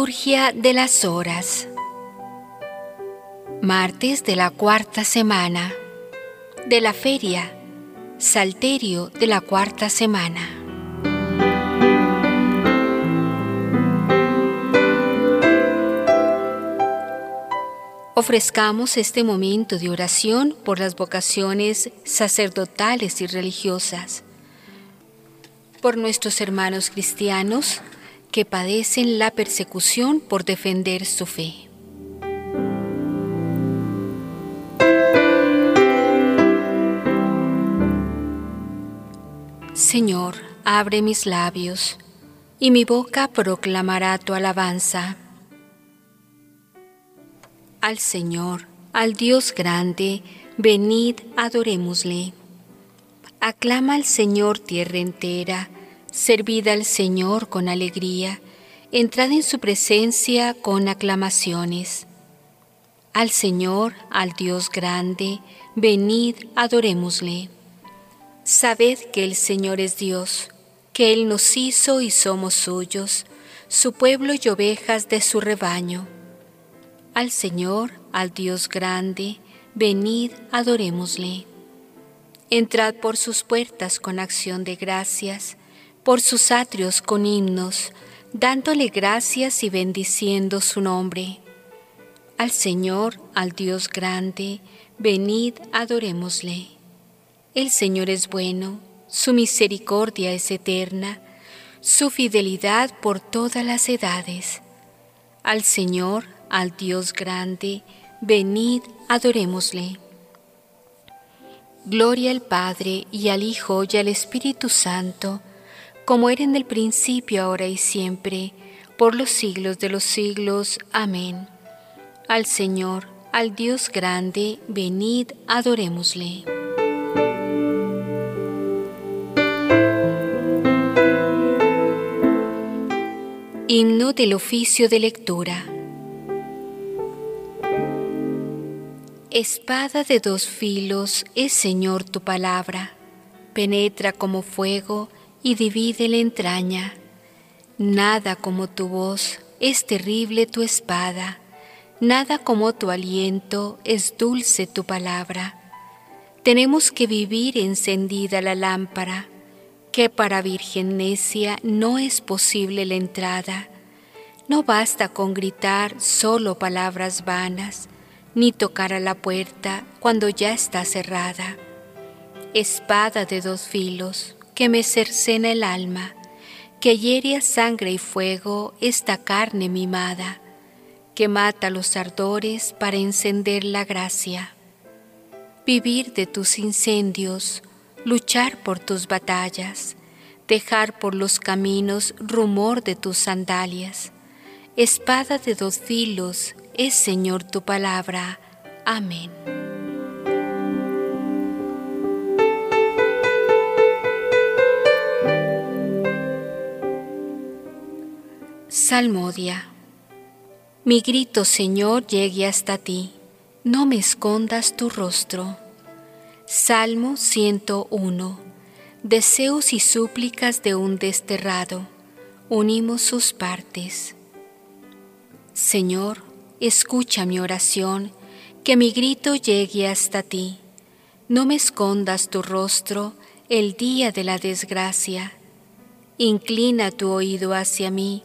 Liturgia de las Horas. Martes de la cuarta semana. De la feria. Salterio de la cuarta semana. Ofrezcamos este momento de oración por las vocaciones sacerdotales y religiosas, por nuestros hermanos cristianos, que padecen la persecución por defender su fe. Señor, abre mis labios, y mi boca proclamará tu alabanza. Al Señor, al Dios grande, venid, adorémosle. Aclama al Señor tierra entera, Servid al Señor con alegría, entrad en su presencia con aclamaciones. Al Señor, al Dios grande, venid, adorémosle. Sabed que el Señor es Dios, que Él nos hizo y somos suyos, su pueblo y ovejas de su rebaño. Al Señor, al Dios grande, venid, adorémosle. Entrad por sus puertas con acción de gracias, por sus atrios con himnos, dándole gracias y bendiciendo su nombre. Al Señor, al Dios grande, venid, adorémosle. El Señor es bueno, su misericordia es eterna, su fidelidad por todas las edades. Al Señor, al Dios grande, venid, adorémosle. Gloria al Padre y al Hijo y al Espíritu Santo, como era en el principio, ahora y siempre, por los siglos de los siglos. Amén. Al Señor, al Dios grande, venid, adorémosle. Himno del oficio de lectura. Espada de dos filos es Señor tu palabra, penetra como fuego, y divide la entraña. Nada como tu voz, es terrible tu espada, nada como tu aliento, es dulce tu palabra. Tenemos que vivir encendida la lámpara, que para virgen necia no es posible la entrada. No basta con gritar solo palabras vanas, ni tocar a la puerta cuando ya está cerrada. Espada de dos filos, que me cercena el alma, que hiere a sangre y fuego esta carne mimada, que mata los ardores para encender la gracia. Vivir de tus incendios, luchar por tus batallas, dejar por los caminos rumor de tus sandalias. Espada de dos filos es Señor tu palabra. Amén. Salmodia. Mi grito, Señor, llegue hasta ti, no me escondas tu rostro. Salmo 101. Deseos y súplicas de un desterrado. Unimos sus partes. Señor, escucha mi oración, que mi grito llegue hasta ti. No me escondas tu rostro el día de la desgracia. Inclina tu oído hacia mí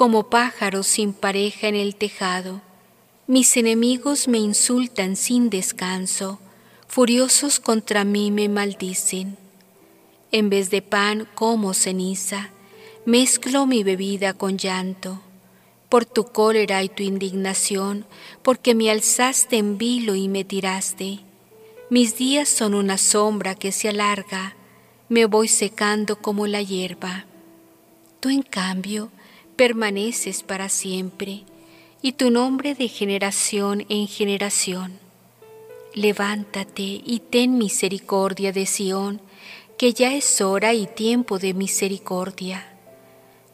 como pájaro sin pareja en el tejado. Mis enemigos me insultan sin descanso, furiosos contra mí me maldicen. En vez de pan como ceniza, mezclo mi bebida con llanto. Por tu cólera y tu indignación, porque me alzaste en vilo y me tiraste. Mis días son una sombra que se alarga, me voy secando como la hierba. Tú en cambio permaneces para siempre, y tu nombre de generación en generación. Levántate y ten misericordia de Sión, que ya es hora y tiempo de misericordia.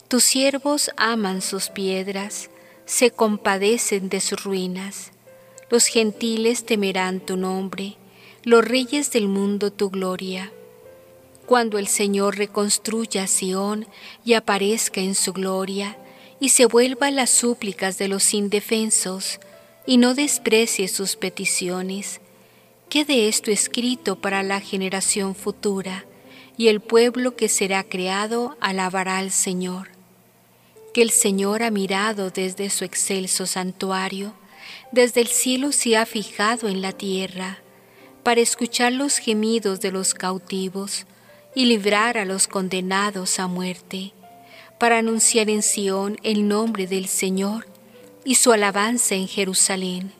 Tus siervos aman sus piedras, se compadecen de sus ruinas. Los gentiles temerán tu nombre, los reyes del mundo tu gloria. Cuando el Señor reconstruya Sión y aparezca en su gloria, y se vuelva las súplicas de los indefensos, y no desprecie sus peticiones, quede esto escrito para la generación futura, y el pueblo que será creado alabará al Señor. Que el Señor ha mirado desde su excelso santuario, desde el cielo se ha fijado en la tierra, para escuchar los gemidos de los cautivos y librar a los condenados a muerte, para anunciar en Sión el nombre del Señor y su alabanza en Jerusalén,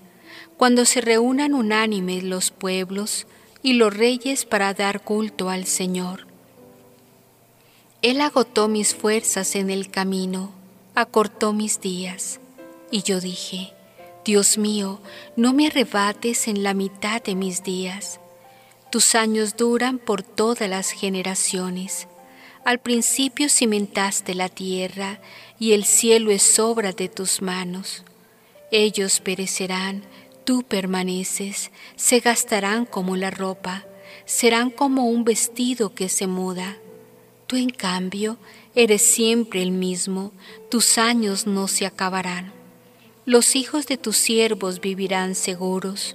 cuando se reúnan unánimes los pueblos y los reyes para dar culto al Señor. Él agotó mis fuerzas en el camino, acortó mis días. Y yo dije, Dios mío, no me arrebates en la mitad de mis días. Tus años duran por todas las generaciones. Al principio cimentaste la tierra y el cielo es obra de tus manos. Ellos perecerán, tú permaneces, se gastarán como la ropa, serán como un vestido que se muda. Tú en cambio Eres siempre el mismo, tus años no se acabarán. Los hijos de tus siervos vivirán seguros,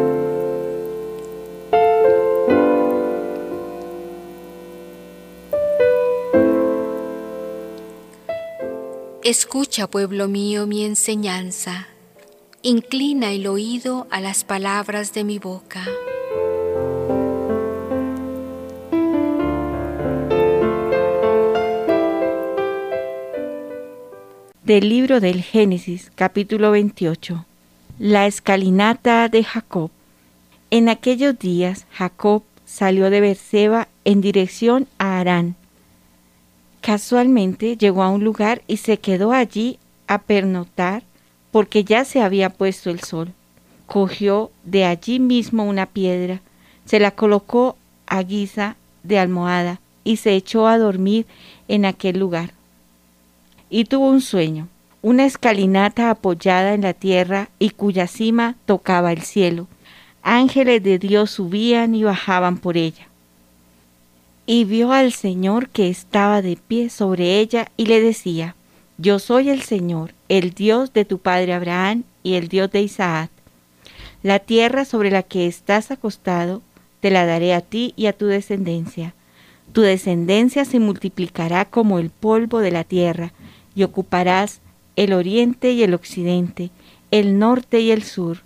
Escucha, pueblo mío, mi enseñanza. Inclina el oído a las palabras de mi boca. Del libro del Génesis, capítulo 28. La escalinata de Jacob. En aquellos días Jacob salió de Berseba en dirección a Arán Casualmente llegó a un lugar y se quedó allí a pernotar porque ya se había puesto el sol. Cogió de allí mismo una piedra, se la colocó a guisa de almohada y se echó a dormir en aquel lugar. Y tuvo un sueño, una escalinata apoyada en la tierra y cuya cima tocaba el cielo. Ángeles de Dios subían y bajaban por ella y vio al Señor que estaba de pie sobre ella y le decía, Yo soy el Señor, el Dios de tu padre Abraham y el Dios de Isaac. La tierra sobre la que estás acostado, te la daré a ti y a tu descendencia. Tu descendencia se multiplicará como el polvo de la tierra, y ocuparás el oriente y el occidente, el norte y el sur,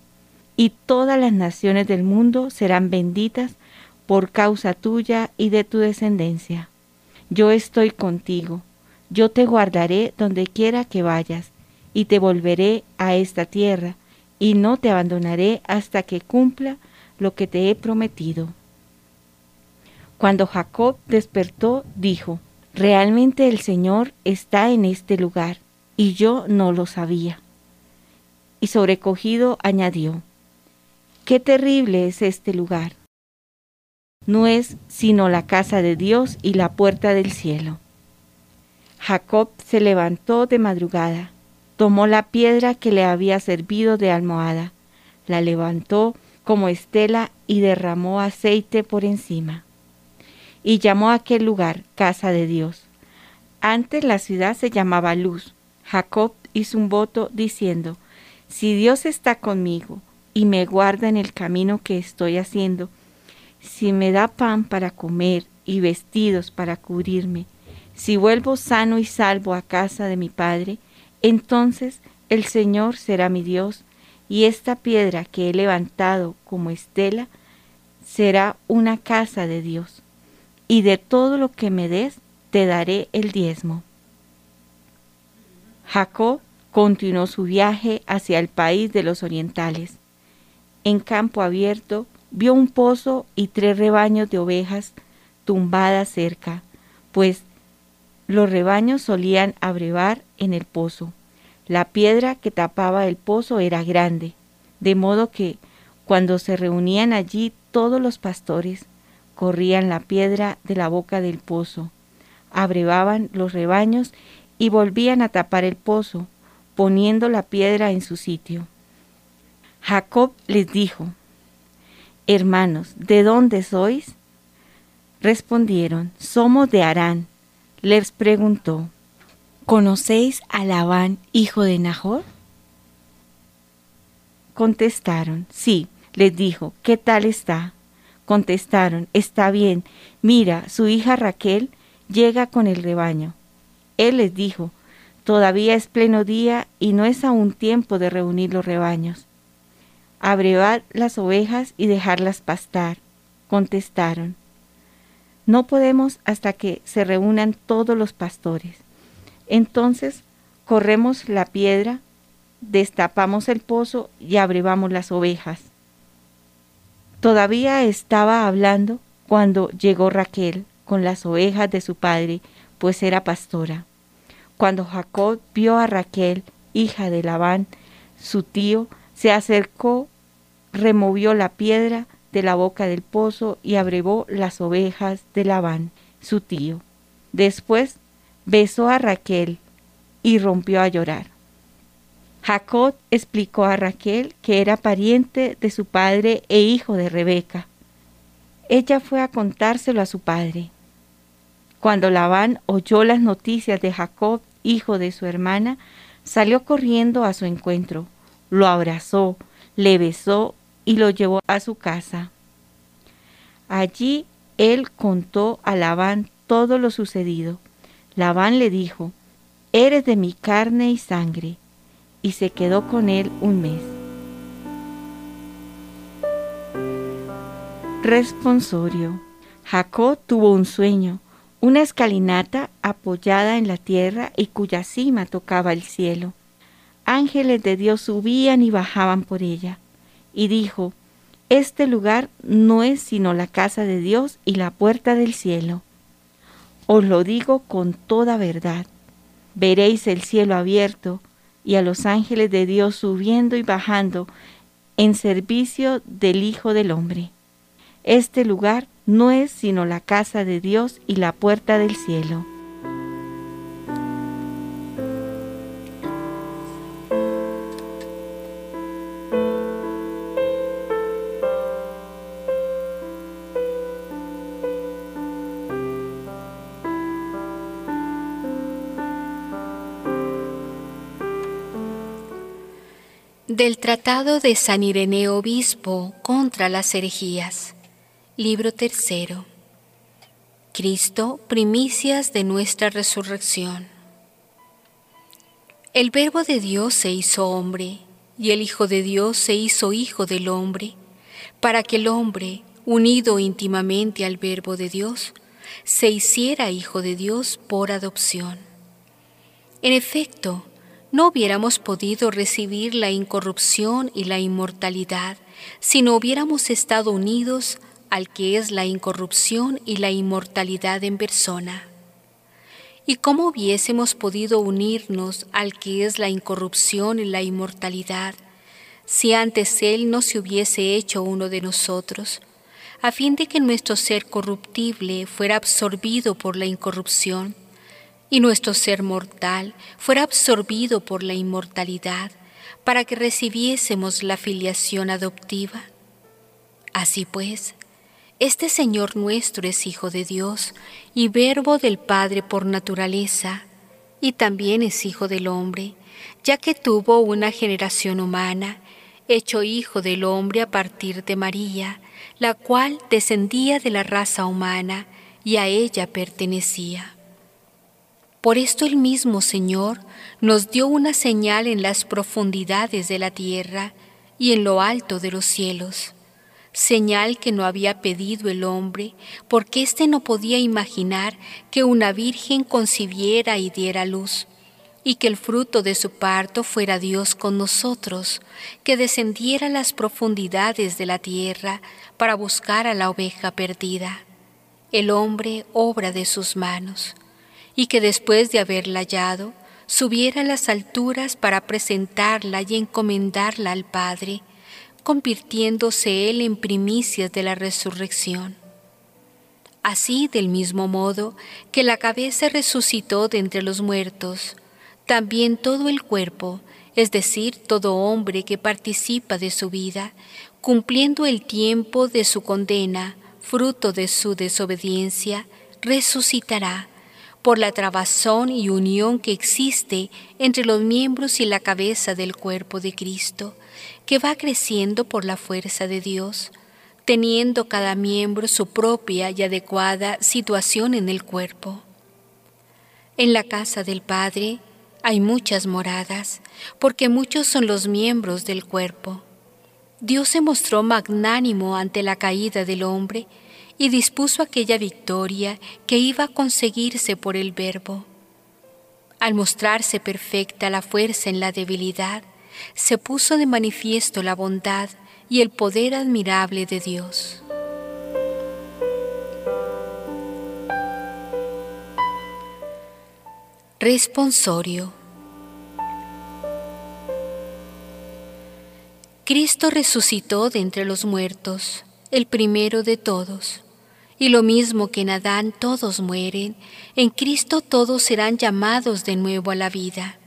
y todas las naciones del mundo serán benditas por causa tuya y de tu descendencia. Yo estoy contigo, yo te guardaré donde quiera que vayas, y te volveré a esta tierra, y no te abandonaré hasta que cumpla lo que te he prometido. Cuando Jacob despertó, dijo, Realmente el Señor está en este lugar, y yo no lo sabía. Y sobrecogido añadió, Qué terrible es este lugar no es sino la casa de Dios y la puerta del cielo. Jacob se levantó de madrugada, tomó la piedra que le había servido de almohada, la levantó como estela y derramó aceite por encima. Y llamó a aquel lugar casa de Dios. Antes la ciudad se llamaba Luz. Jacob hizo un voto diciendo, Si Dios está conmigo y me guarda en el camino que estoy haciendo, si me da pan para comer y vestidos para cubrirme, si vuelvo sano y salvo a casa de mi Padre, entonces el Señor será mi Dios, y esta piedra que he levantado como estela será una casa de Dios. y de todo lo que me des te daré el diezmo. Jacob continuó su viaje hacia el país de los orientales. En campo abierto vio un pozo y tres rebaños de ovejas tumbadas cerca, pues los rebaños solían abrevar en el pozo. La piedra que tapaba el pozo era grande, de modo que cuando se reunían allí todos los pastores, corrían la piedra de la boca del pozo, abrevaban los rebaños y volvían a tapar el pozo, poniendo la piedra en su sitio. Jacob les dijo, Hermanos, ¿de dónde sois? Respondieron, somos de Harán. Les preguntó, ¿conocéis a Labán, hijo de Nahor? Contestaron, sí. Les dijo, ¿qué tal está? Contestaron, está bien. Mira, su hija Raquel llega con el rebaño. Él les dijo, todavía es pleno día y no es aún tiempo de reunir los rebaños. Abrevad las ovejas y dejarlas pastar. Contestaron, no podemos hasta que se reúnan todos los pastores. Entonces corremos la piedra, destapamos el pozo y abrevamos las ovejas. Todavía estaba hablando cuando llegó Raquel con las ovejas de su padre, pues era pastora. Cuando Jacob vio a Raquel, hija de Labán, su tío, se acercó, removió la piedra de la boca del pozo y abrevó las ovejas de Labán, su tío. Después besó a Raquel y rompió a llorar. Jacob explicó a Raquel que era pariente de su padre e hijo de Rebeca. Ella fue a contárselo a su padre. Cuando Labán oyó las noticias de Jacob, hijo de su hermana, salió corriendo a su encuentro, lo abrazó, le besó y lo llevó a su casa. Allí él contó a Labán todo lo sucedido. Labán le dijo, Eres de mi carne y sangre, y se quedó con él un mes. Responsorio. Jacob tuvo un sueño, una escalinata apoyada en la tierra y cuya cima tocaba el cielo. Ángeles de Dios subían y bajaban por ella y dijo, Este lugar no es sino la casa de Dios y la puerta del cielo. Os lo digo con toda verdad. Veréis el cielo abierto y a los ángeles de Dios subiendo y bajando en servicio del Hijo del Hombre. Este lugar no es sino la casa de Dios y la puerta del cielo. Del Tratado de San Ireneo Obispo contra las herejías. Libro tercero. Cristo, primicias de nuestra resurrección. El Verbo de Dios se hizo hombre, y el Hijo de Dios se hizo Hijo del hombre, para que el hombre, unido íntimamente al Verbo de Dios, se hiciera Hijo de Dios por adopción. En efecto, no hubiéramos podido recibir la incorrupción y la inmortalidad si no hubiéramos estado unidos al que es la incorrupción y la inmortalidad en persona. ¿Y cómo hubiésemos podido unirnos al que es la incorrupción y la inmortalidad si antes Él no se hubiese hecho uno de nosotros, a fin de que nuestro ser corruptible fuera absorbido por la incorrupción? Y nuestro ser mortal fuera absorbido por la inmortalidad para que recibiésemos la filiación adoptiva. Así pues, este Señor nuestro es Hijo de Dios y Verbo del Padre por naturaleza, y también es Hijo del hombre, ya que tuvo una generación humana, hecho Hijo del hombre a partir de María, la cual descendía de la raza humana y a ella pertenecía. Por esto el mismo Señor nos dio una señal en las profundidades de la tierra y en lo alto de los cielos. señal que no había pedido el hombre, porque éste no podía imaginar que una virgen concibiera y diera luz, y que el fruto de su parto fuera Dios con nosotros, que descendiera a las profundidades de la tierra para buscar a la oveja perdida, el hombre obra de sus manos, y que después de haberla hallado, subiera a las alturas para presentarla y encomendarla al Padre, convirtiéndose Él en primicias de la resurrección. Así, del mismo modo que la cabeza resucitó de entre los muertos, también todo el cuerpo, es decir, todo hombre que participa de su vida, cumpliendo el tiempo de su condena, fruto de su desobediencia, resucitará por la trabazón y unión que existe entre los miembros y la cabeza del cuerpo de Cristo, que va creciendo por la fuerza de Dios, teniendo cada miembro su propia y adecuada situación en el cuerpo. En la casa del Padre hay muchas moradas, porque muchos son los miembros del cuerpo. Dios se mostró magnánimo ante la caída del hombre, y dispuso aquella victoria que iba a conseguirse por el Verbo. Al mostrarse perfecta la fuerza en la debilidad, se puso de manifiesto la bondad y el poder admirable de Dios. Responsorio Cristo resucitó de entre los muertos, el primero de todos y lo mismo que en Adán todos mueren, en Cristo todos serán llamados de nuevo a la vida.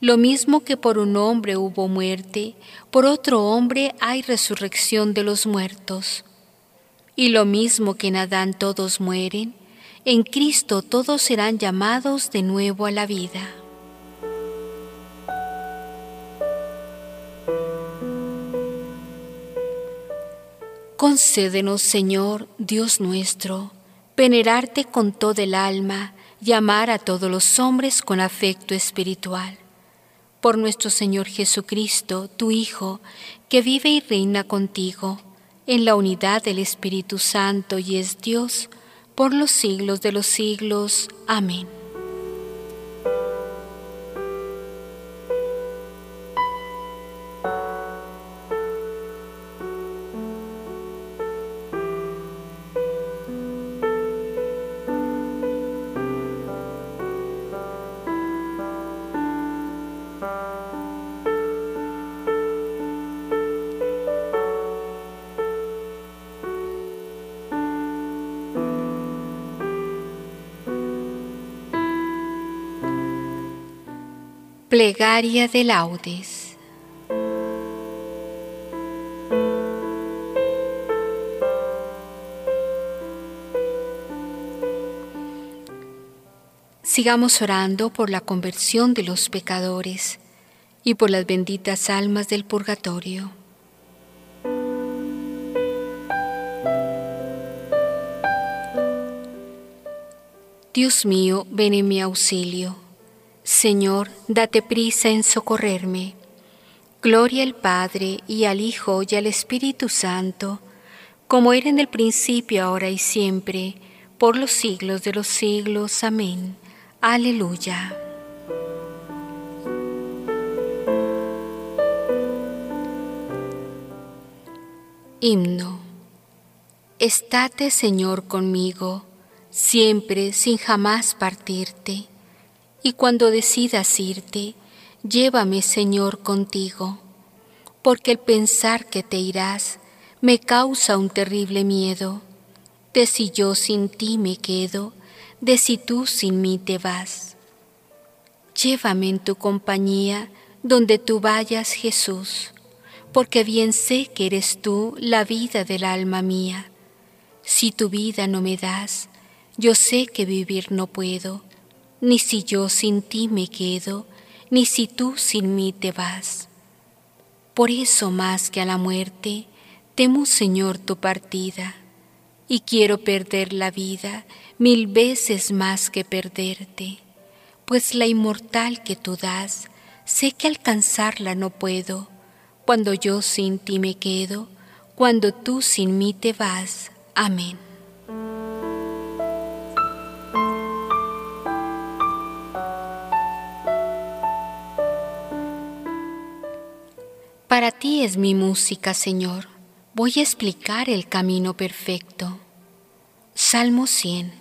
Lo mismo que por un hombre hubo muerte, por otro hombre hay resurrección de los muertos. Y lo mismo que en Adán todos mueren, en Cristo todos serán llamados de nuevo a la vida. Concédenos, Señor, Dios nuestro, venerarte con todo el alma y amar a todos los hombres con afecto espiritual. Por nuestro Señor Jesucristo, tu Hijo, que vive y reina contigo, en la unidad del Espíritu Santo y es Dios, por los siglos de los siglos. Amén. Plegaria de laudes. Sigamos orando por la conversión de los pecadores y por las benditas almas del purgatorio. Dios mío, ven en mi auxilio Señor, date prisa en socorrerme. Gloria al Padre y al Hijo y al Espíritu Santo, como era en el principio, ahora y siempre, por los siglos de los siglos. Amén. Aleluya. Himno. Estate, Señor, conmigo, siempre sin jamás partirte y cuando decidas irte, llévame, Señor, contigo, porque el pensar que te irás me causa un terrible miedo, de si yo sin ti me quedo, de si tú sin mí te vas. Llévame en tu compañía donde tú vayas, Jesús, porque bien sé que eres tú la vida del alma mía. Si tu vida no me das, yo sé que vivir no puedo ni si yo sin ti me quedo, ni si tú sin mí te vas. Por eso más que a la muerte, temo Señor tu partida, y quiero perder la vida mil veces más que perderte, pues la inmortal que tú das, sé que alcanzarla no puedo, cuando yo sin ti me quedo, cuando tú sin mí te vas. Amén. Para ti es mi música, Señor. Voy a explicar el camino perfecto. Salmo 100.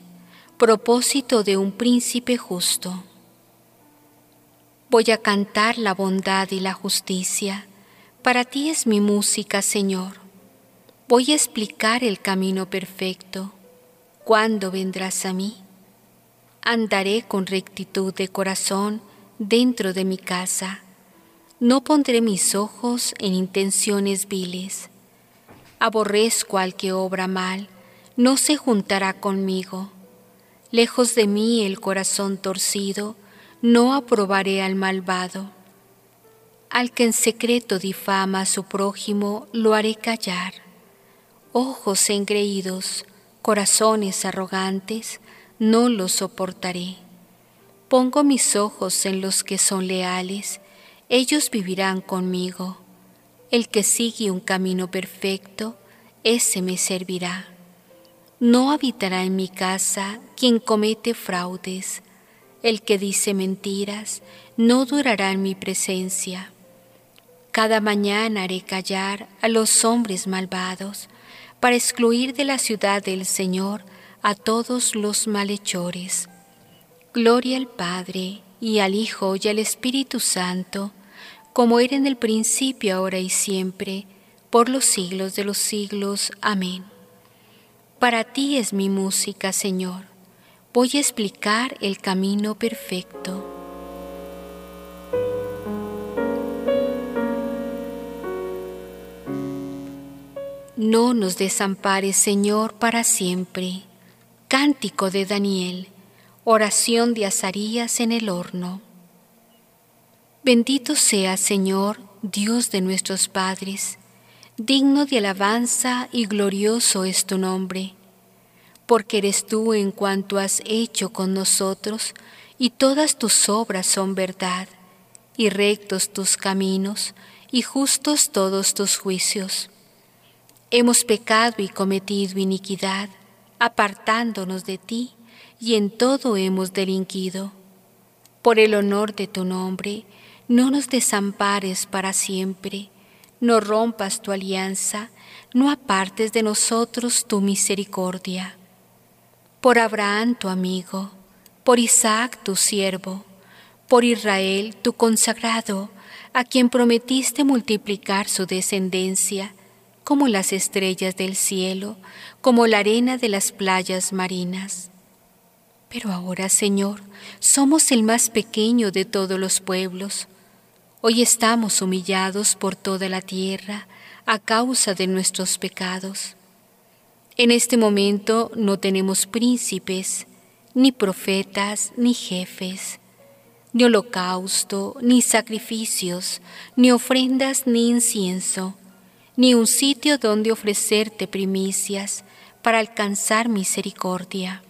Propósito de un príncipe justo. Voy a cantar la bondad y la justicia. Para ti es mi música, Señor. Voy a explicar el camino perfecto. ¿Cuándo vendrás a mí? Andaré con rectitud de corazón dentro de mi casa. No pondré mis ojos en intenciones viles. Aborrezco al que obra mal, no se juntará conmigo. Lejos de mí el corazón torcido, no aprobaré al malvado. Al que en secreto difama a su prójimo, lo haré callar ojos engreídos, corazones arrogantes, no los soportaré. Pongo mis ojos en los que son leales, ellos vivirán conmigo. El que sigue un camino perfecto, ese me servirá. No habitará en mi casa quien comete fraudes. El que dice mentiras, no durará en mi presencia. Cada mañana haré callar a los hombres malvados para excluir de la ciudad del Señor a todos los malhechores. Gloria al Padre, y al Hijo, y al Espíritu Santo, como era en el principio, ahora y siempre, por los siglos de los siglos. Amén. Para ti es mi música, Señor. Voy a explicar el camino perfecto. No nos desampares, Señor, para siempre. Cántico de Daniel. Oración de Azarías en el horno. Bendito sea, Señor, Dios de nuestros padres. Digno de alabanza y glorioso es tu nombre. Porque eres tú en cuanto has hecho con nosotros, y todas tus obras son verdad, y rectos tus caminos, y justos todos tus juicios Hemos pecado y cometido iniquidad, apartándonos de ti, y en todo hemos delinquido. Por el honor de tu nombre, no nos desampares para siempre, no rompas tu alianza, no apartes de nosotros tu misericordia. Por Abraham tu amigo, por Isaac tu siervo, por Israel tu consagrado, a quien prometiste multiplicar su descendencia, como las estrellas del cielo, como la arena de las playas marinas. Pero ahora, Señor, somos el más pequeño de todos los pueblos. Hoy estamos humillados por toda la tierra a causa de nuestros pecados. En este momento no tenemos príncipes, ni profetas, ni jefes, ni holocausto, ni sacrificios, ni ofrendas, ni incienso ni un sitio donde ofrecerte primicias para alcanzar misericordia.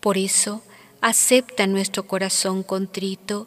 Por eso, acepta nuestro corazón contrito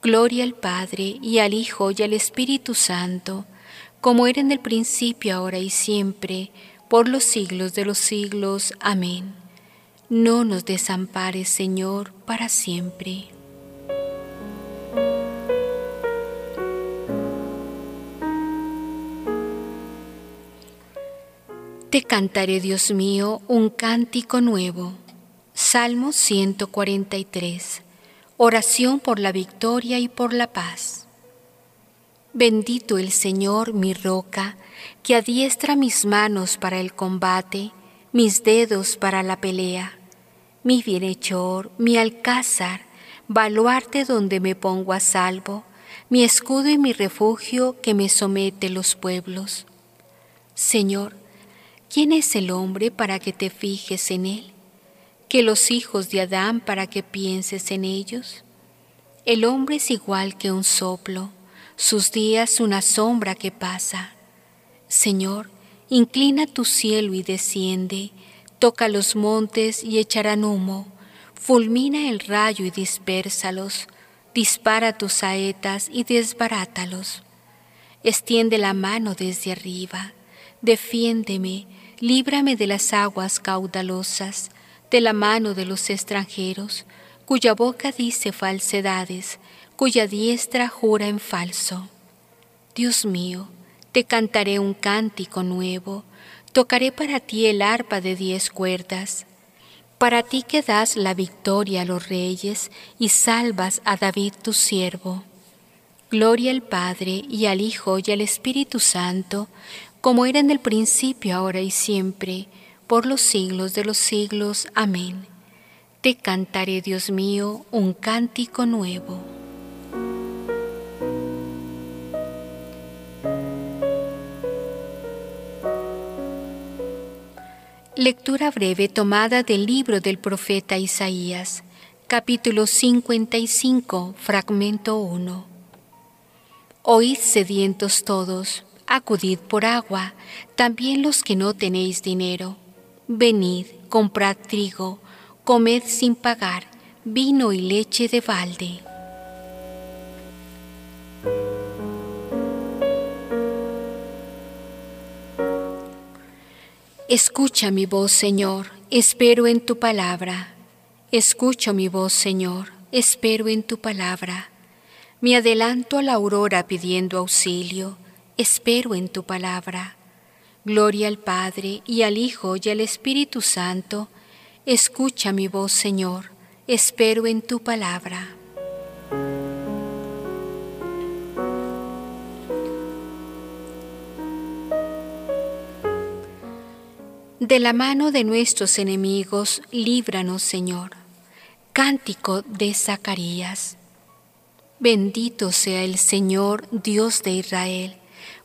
Gloria al Padre y al Hijo y al Espíritu Santo, como era en el principio, ahora y siempre, por los siglos de los siglos. Amén. No nos desampares, Señor, para siempre. Te cantaré, Dios mío, un cántico nuevo. Salmo 143. Oración por la victoria y por la paz. Bendito el Señor, mi roca, que adiestra mis manos para el combate, mis dedos para la pelea, mi bienhechor, mi alcázar, baluarte donde me pongo a salvo, mi escudo y mi refugio que me somete los pueblos. Señor, ¿Quién es el hombre para que te fijes en él? Que los hijos de Adán para que pienses en ellos? El hombre es igual que un soplo, sus días una sombra que pasa. Señor, inclina tu cielo y desciende, toca los montes y echarán humo, fulmina el rayo y dispérsalos, dispara tus saetas y desbarátalos. Extiende la mano desde arriba, defiéndeme, líbrame de las aguas caudalosas, de la mano de los extranjeros, cuya boca dice falsedades, cuya diestra jura en falso. Dios mío, te cantaré un cántico nuevo, tocaré para ti el arpa de diez cuerdas. Para ti que das la victoria a los reyes y salvas a David tu siervo. Gloria al Padre y al Hijo y al Espíritu Santo, como era en el principio, ahora y siempre, por los siglos de los siglos. Amén. Te cantaré, Dios mío, un cántico nuevo. Lectura breve tomada del libro del profeta Isaías, capítulo 55, fragmento 1. Oíd sedientos todos, acudid por agua, también los que no tenéis dinero Venid, comprad trigo, comed sin pagar, vino y leche de balde. Escucha mi voz, Señor, espero en tu palabra. Escucho mi voz, Señor, espero en tu palabra. Me adelanto a la aurora pidiendo auxilio, espero en tu palabra. Gloria al Padre y al Hijo y al Espíritu Santo. Escucha mi voz, Señor, espero en tu palabra. De la mano de nuestros enemigos, líbranos, Señor. Cántico de Zacarías. Bendito sea el Señor, Dios de Israel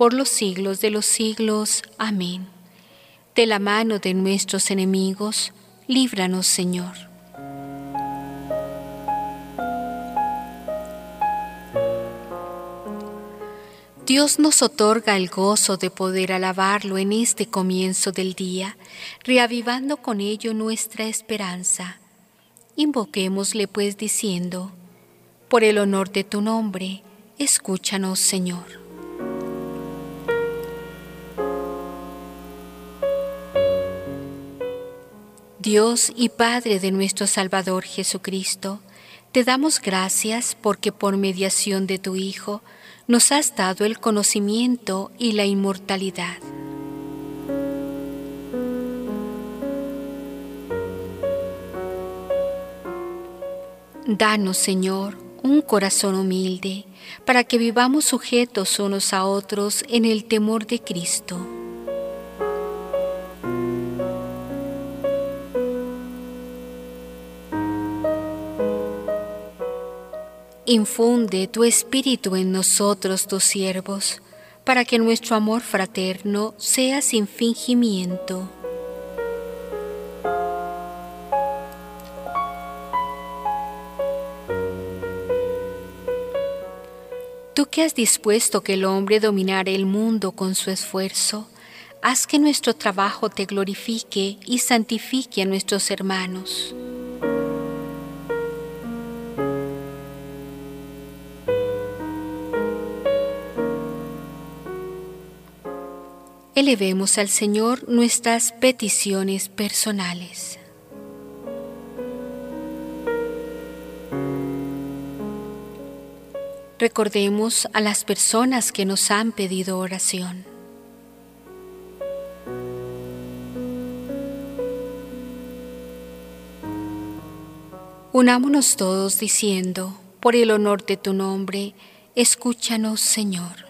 por los siglos de los siglos. Amén. De la mano de nuestros enemigos, líbranos, Señor. Dios nos otorga el gozo de poder alabarlo en este comienzo del día, reavivando con ello nuestra esperanza. Invoquémosle pues diciendo, por el honor de tu nombre, escúchanos Señor. Dios y Padre de nuestro Salvador Jesucristo, te damos gracias porque por mediación de tu Hijo nos has dado el conocimiento y la inmortalidad. Danos, Señor, un corazón humilde, para que vivamos sujetos unos a otros en el temor de Cristo. Infunde tu espíritu en nosotros, tus siervos, para que nuestro amor fraterno sea sin fingimiento. Tú que has dispuesto que el hombre dominara el mundo con su esfuerzo, haz que nuestro trabajo te glorifique y santifique a nuestros hermanos. Elevemos al Señor nuestras peticiones personales. Recordemos a las personas que nos han pedido oración. Unámonos todos diciendo, por el honor de tu nombre, escúchanos Señor.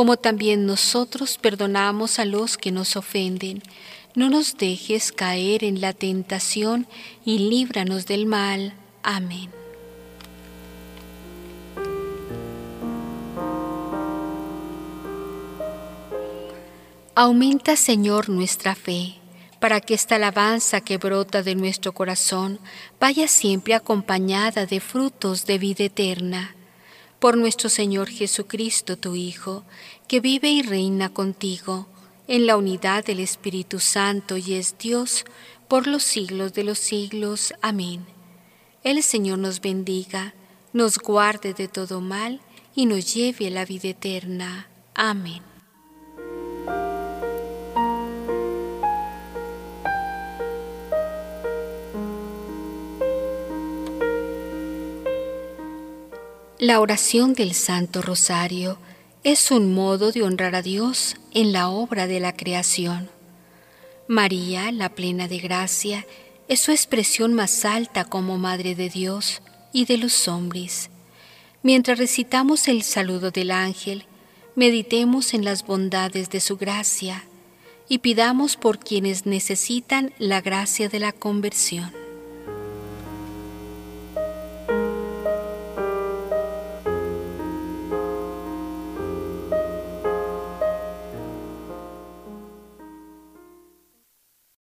como también nosotros perdonamos a los que nos ofenden. No nos dejes caer en la tentación y líbranos del mal. Amén. Aumenta, Señor, nuestra fe, para que esta alabanza que brota de nuestro corazón vaya siempre acompañada de frutos de vida eterna por nuestro Señor Jesucristo, tu Hijo, que vive y reina contigo en la unidad del Espíritu Santo y es Dios por los siglos de los siglos. Amén. El Señor nos bendiga, nos guarde de todo mal y nos lleve a la vida eterna. Amén. La oración del Santo Rosario es un modo de honrar a Dios en la obra de la creación. María, la plena de gracia, es su expresión más alta como Madre de Dios y de los hombres. Mientras recitamos el saludo del ángel, meditemos en las bondades de su gracia y pidamos por quienes necesitan la gracia de la conversión.